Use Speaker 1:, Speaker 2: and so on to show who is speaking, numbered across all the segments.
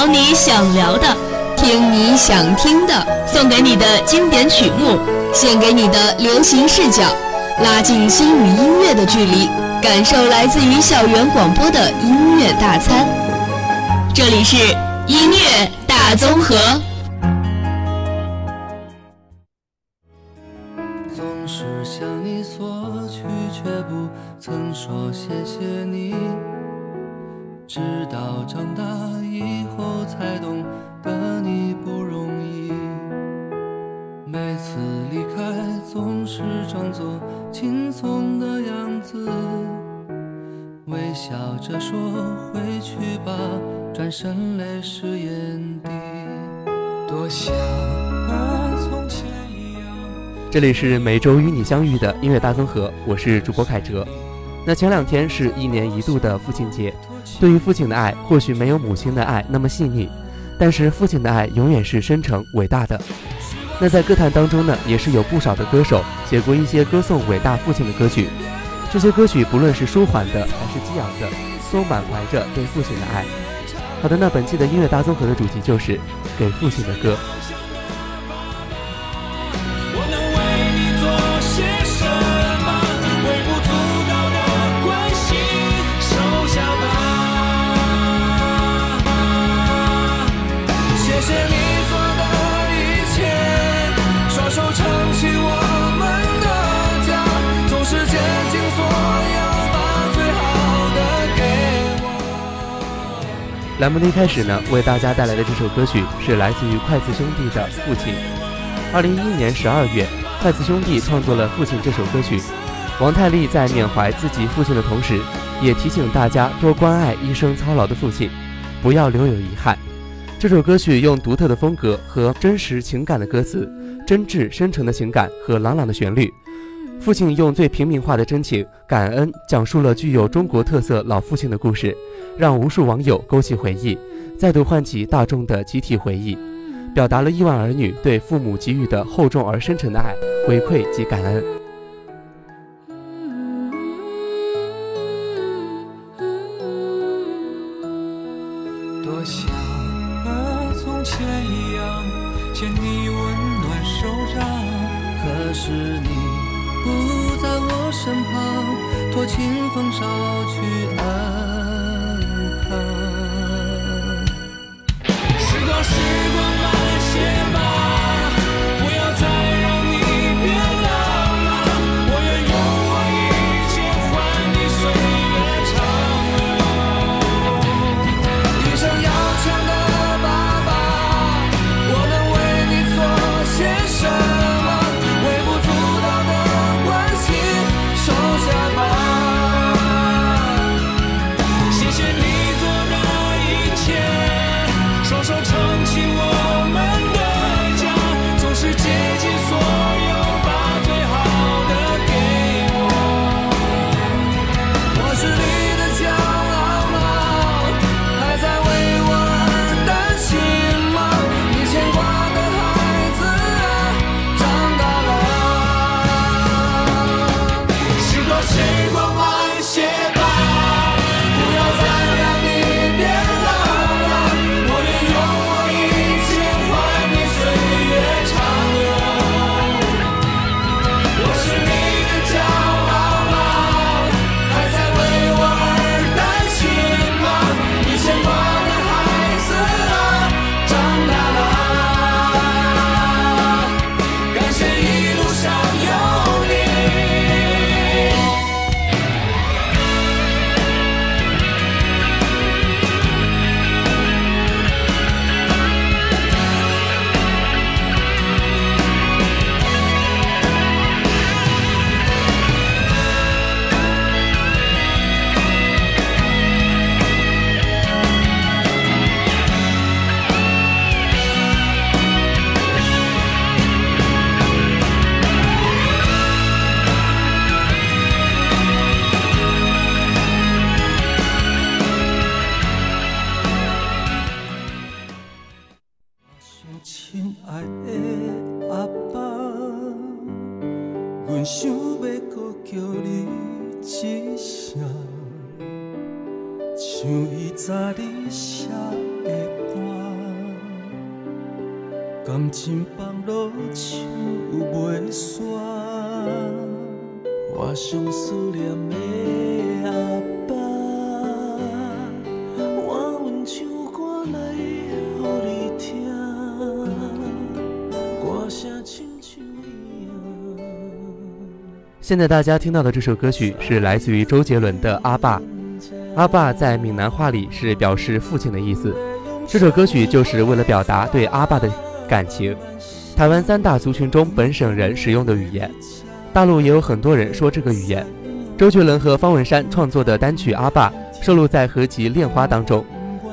Speaker 1: 聊你想聊的，
Speaker 2: 听你想听的，
Speaker 1: 送给你的经典曲目，
Speaker 2: 献给你的流行视角，拉近心与音乐的距离，感受来自于校园广播的音乐大餐。
Speaker 1: 这里是音乐大综合。
Speaker 3: 总是向你索取，却不曾说谢谢你。直到长大以后才懂得你不容易。每次离开总是装作轻松的样子，微笑着说回去吧，转身泪湿眼底。多想和从前一样。
Speaker 4: 这里是每周与你相遇的音乐大综合，我是主播凯哲。那前两天是一年一度的父亲节，对于父亲的爱或许没有母亲的爱那么细腻，但是父亲的爱永远是深沉伟大的。那在歌坛当中呢，也是有不少的歌手写过一些歌颂伟大父亲的歌曲，这些歌曲不论是舒缓的还是激昂的，都满怀着对父亲的爱。好的，那本期的音乐大综合的主题就是给父亲的歌。栏目的一开始呢，为大家带来的这首歌曲是来自于筷子兄弟的《父亲》。二零一一年十二月，筷子兄弟创作了《父亲》这首歌曲。王太利在缅怀自己父亲的同时，也提醒大家多关爱一生操劳的父亲，不要留有遗憾。这首歌曲用独特的风格和真实情感的歌词，真挚深沉的情感和朗朗的旋律，父亲用最平民化的真情、感恩，讲述了具有中国特色老父亲的故事，让无数网友勾起回忆，再度唤起大众的集体回忆，表达了亿万儿女对父母给予的厚重而深沉的爱、回馈及感恩。
Speaker 3: 托清风捎去安康。时光，时像伊早日写的歌。
Speaker 5: 感情放落手袂煞，我上思念的阿爸，我阮唱歌来予你听，歌声亲像伊啊。
Speaker 4: 现在大家听到的这首歌曲是来自于周杰伦的《阿爸》。阿爸在闽南话里是表示父亲的意思。这首歌曲就是为了表达对阿爸的感情。台湾三大族群中本省人使用的语言，大陆也有很多人说这个语言。周杰伦和方文山创作的单曲《阿爸》收录在合集《恋花》当中。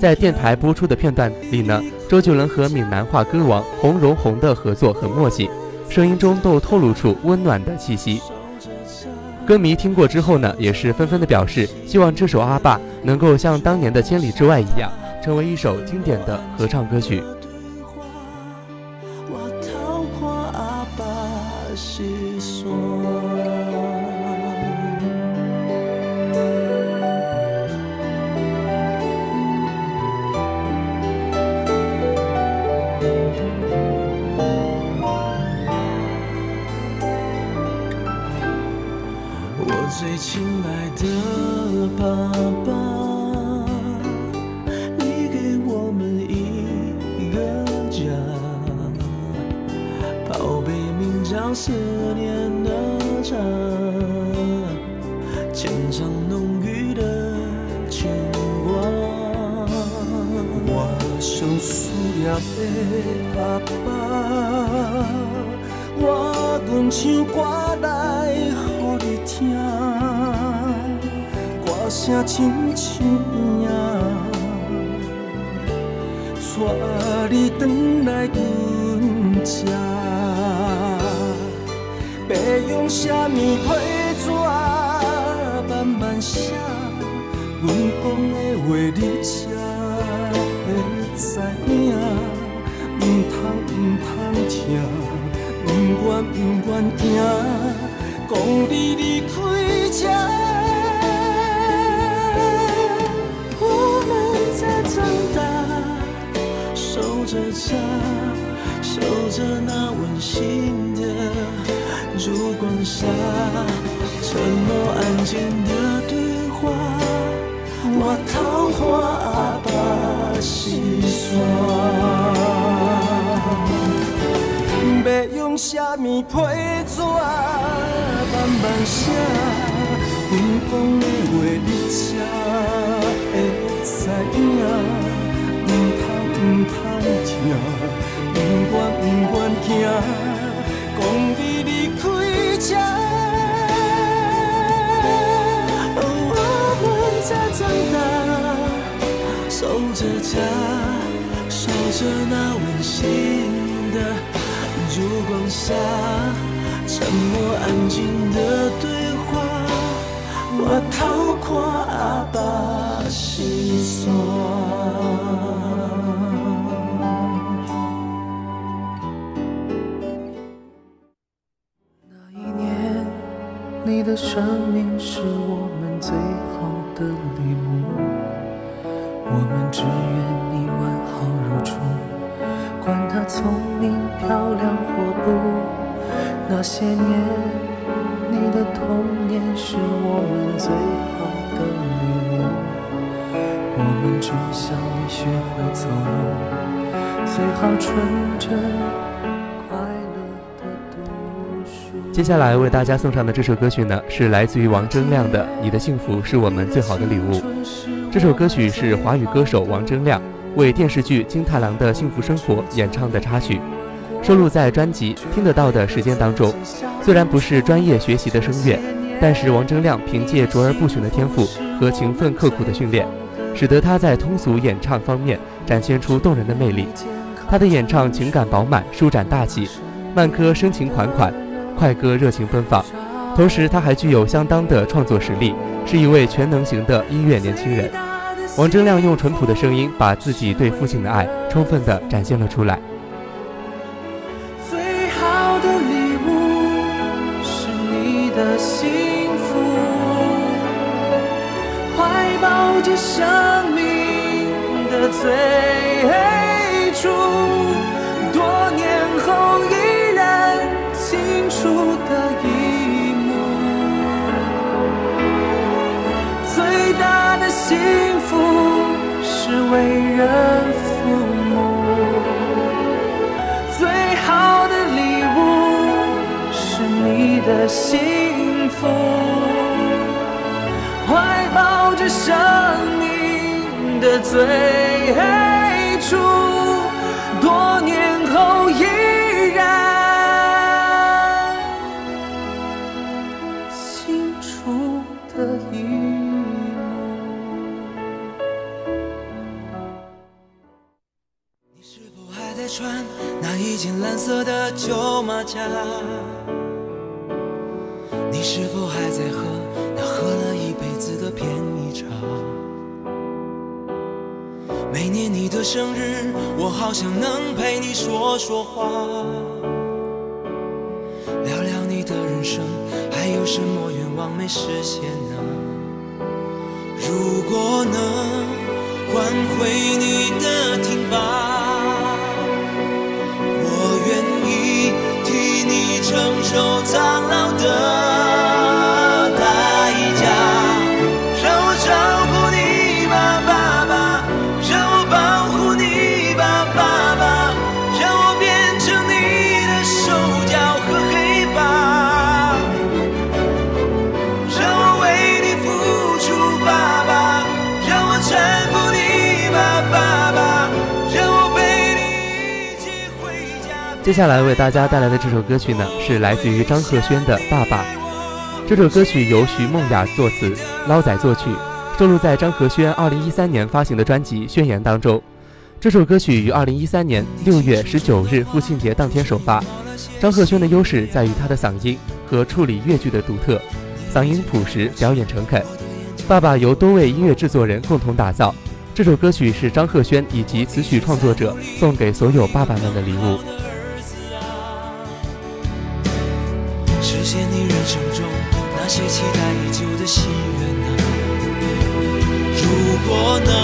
Speaker 4: 在电台播出的片段里呢，周杰伦和闽南话歌王洪荣宏的合作很默契，声音中都透露出温暖的气息。歌迷听过之后呢，也是纷纷的表示，希望这首《阿爸》能够像当年的《千里之外》一样，成为一首经典的合唱歌曲。
Speaker 5: 亲爱的爸爸，你给我们一个家，宝贝名叫思念的家，牵上浓郁的牵挂。我想思念的爸爸，我愿唱歌来予你听。声亲像影，带你回来阮这。要用啥物批纸慢慢写？阮讲的话你才会知。影。毋通毋通听，毋愿毋愿听，讲你离开这。守着家，守着那温馨的烛光下，沉默安静的对话，我桃花阿爸心酸。要用啥物批纸慢慢写，阮讲的话你才会知影。唔通听，不愿不愿听，讲你离开这。我们在长大，守着家，守着那温馨的烛光下，沉默安静的对话，我偷看阿爸心。酸。那一年你的生命是我们最好的礼物，我们只愿你完好如初，管他聪明漂亮或不。那些年，你的童年是我们最好的，我们只想你学会走路，最好纯真。
Speaker 4: 接下来为大家送上的这首歌曲呢，是来自于王铮亮的《你的幸福是我们最好的礼物》。这首歌曲是华语歌手王铮亮为电视剧《金太郎的幸福生活》演唱的插曲，收录在专辑《听得到的时间》当中。虽然不是专业学习的声乐，但是王铮亮凭借卓而不群的天赋和勤奋刻苦的训练，使得他在通俗演唱方面展现出动人的魅力。他的演唱情感饱满，舒展大气；慢歌深情款款。快歌热情奔放，同时他还具有相当的创作实力，是一位全能型的音乐年轻人。王铮亮用淳朴的声音，把自己对父亲的爱充分地展现了出来。
Speaker 5: 是生命的最初，多年后依然清楚的一幕。最大的幸福是为人父母，最好的礼物是你的幸福。着生命的最初，多年后依然清楚的一幕。你是否还在穿那一件蓝色的旧马甲？你是否还在喝子的便宜场？每年你的生日，我好想能陪你说说话，聊聊你的人生，还有什么愿望没实现呢？如果能换回你的挺
Speaker 4: 接下来为大家带来的这首歌曲呢，是来自于张赫宣的《爸爸》。这首歌曲由徐梦雅作词，捞仔作曲，收录在张赫宣2013年发行的专辑《宣言》当中。这首歌曲于2013年6月19日父亲节当天首发。张赫宣的优势在于他的嗓音和处理乐句的独特，嗓音朴实，表演诚恳。《爸爸》由多位音乐制作人共同打造。这首歌曲是张赫宣以及词曲创作者送给所有爸爸们的礼物。
Speaker 5: 的心愿啊！如果能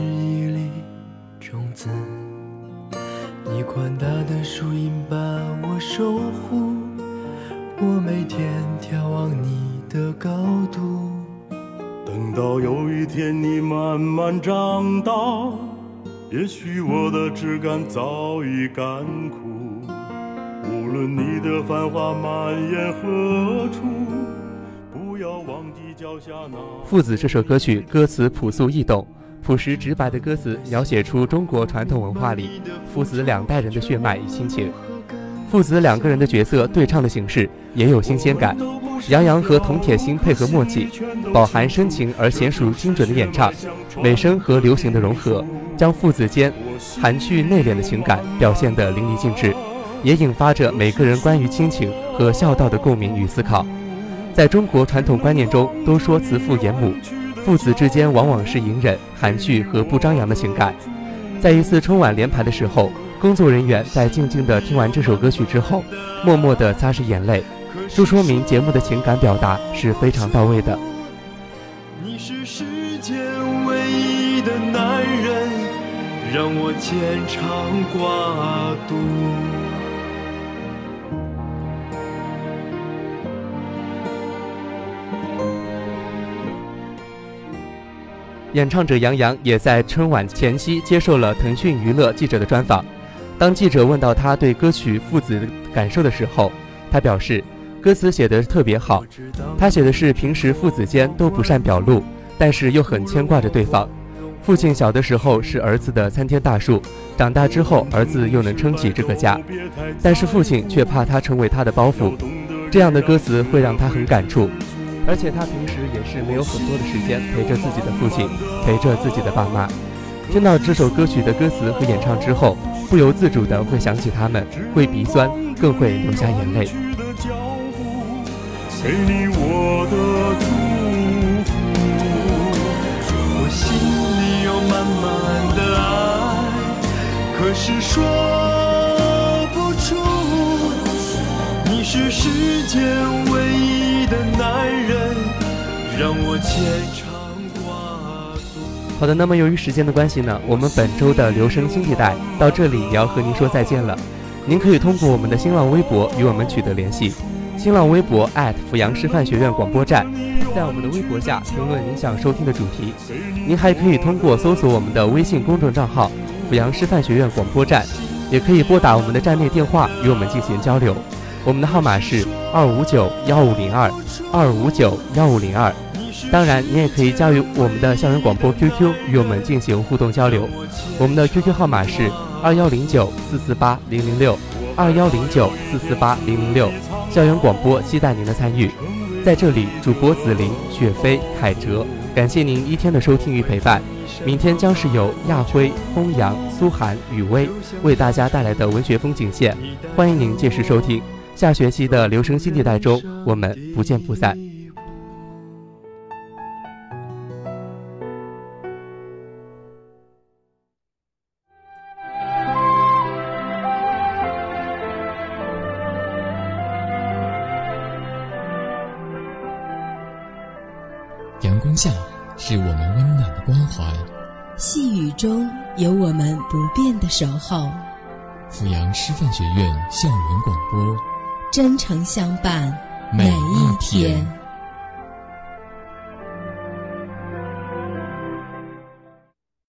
Speaker 5: 一粒种子。你宽大的树荫把我守护，我每天眺望你的高度。
Speaker 6: 等到有一天你慢慢长大，也许我的枝干早已干枯。无论你的繁华蔓延何处，不要忘记脚下那。
Speaker 4: 父子这首歌曲歌词朴素易懂，朴实直白的歌词描写出中国传统文化里父子两代人的血脉与亲情。父子两个人的角色对唱的形式也有新鲜感，杨洋和童铁心配合默契，饱含深情而娴熟精准的演唱，美声和流行的融合，将父子间含蓄内敛的情感表现得淋漓尽致，也引发着每个人关于亲情和孝道的共鸣与思考。在中国传统观念中，都说慈父严母，父子之间往往是隐忍、含蓄和不张扬的情感。在一次春晚连排的时候，工作人员在静静地听完这首歌曲之后，默默地擦拭眼泪，就说明节目的情感表达是非常到位的。
Speaker 6: 你是世间唯一的男人，让我牵肠挂肚。
Speaker 4: 演唱者杨洋也在春晚前夕接受了腾讯娱乐记者的专访。当记者问到他对歌曲《父子》的感受的时候，他表示，歌词写得特别好。他写的是平时父子间都不善表露，但是又很牵挂着对方。父亲小的时候是儿子的参天大树，长大之后儿子又能撑起这个家，但是父亲却怕他成为他的包袱。这样的歌词会让他很感触。而且他平时也是没有很多的时间陪着自己的父亲，陪着自己的爸妈。听到这首歌曲的歌词和演唱之后，不由自主的会想起他们，会鼻酸，更会流下眼泪。
Speaker 7: 给你我的祝福，
Speaker 6: 我心里有满满的爱，可是说不出。你是世间唯一的男人，让我牵肠挂肚。
Speaker 4: 好的，那么由于时间的关系呢，我们本周的留声新地带到这里也要和您说再见了。您可以通过我们的新浪微博与我们取得联系，新浪微博阜阳师范学院广播站，在我们的微博下评论您想收听的主题。您还可以通过搜索我们的微信公众账号“阜阳师范学院广播站”，也可以拨打我们的站内电话与我们进行交流。我们的号码是二五九幺五零二二五九幺五零二。当然，你也可以加入我们的校园广播 QQ 与我们进行互动交流。我们的 QQ 号码是二幺零九四四八零零六二幺零九四四八零零六。校园广播期待您的参与。在这里，主播紫菱、雪飞、凯哲，感谢您一天的收听与陪伴。明天将是由亚辉、风阳、苏涵、雨薇为大家带来的文学风景线，欢迎您届时收听。下学期的留声新地带中，我们不见不散。
Speaker 8: 阳光下是我们温暖的关怀，
Speaker 9: 细雨中有我们不变的守候。
Speaker 8: 阜阳师范学院校园广播。
Speaker 9: 真诚相伴，
Speaker 8: 每一天。